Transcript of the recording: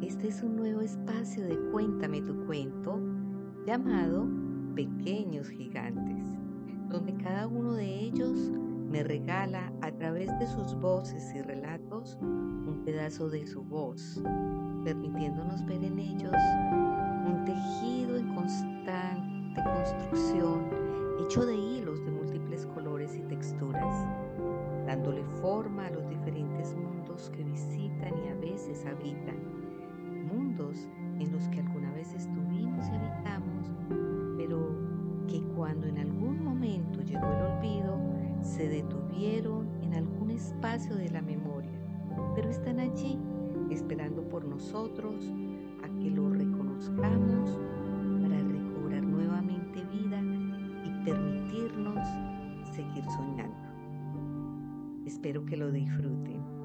Este es un nuevo espacio de Cuéntame tu cuento llamado Pequeños Gigantes, donde cada uno de ellos me regala a través de sus voces y relatos un pedazo de su voz, permitiéndonos ver en ellos un tejido en constante construcción hecho de hilos de múltiples colores y texturas, dándole forma a los diferentes y a veces habitan, mundos en los que alguna vez estuvimos y habitamos, pero que cuando en algún momento llegó el olvido, se detuvieron en algún espacio de la memoria, pero están allí esperando por nosotros a que lo reconozcamos para recobrar nuevamente vida y permitirnos seguir soñando. Espero que lo disfruten.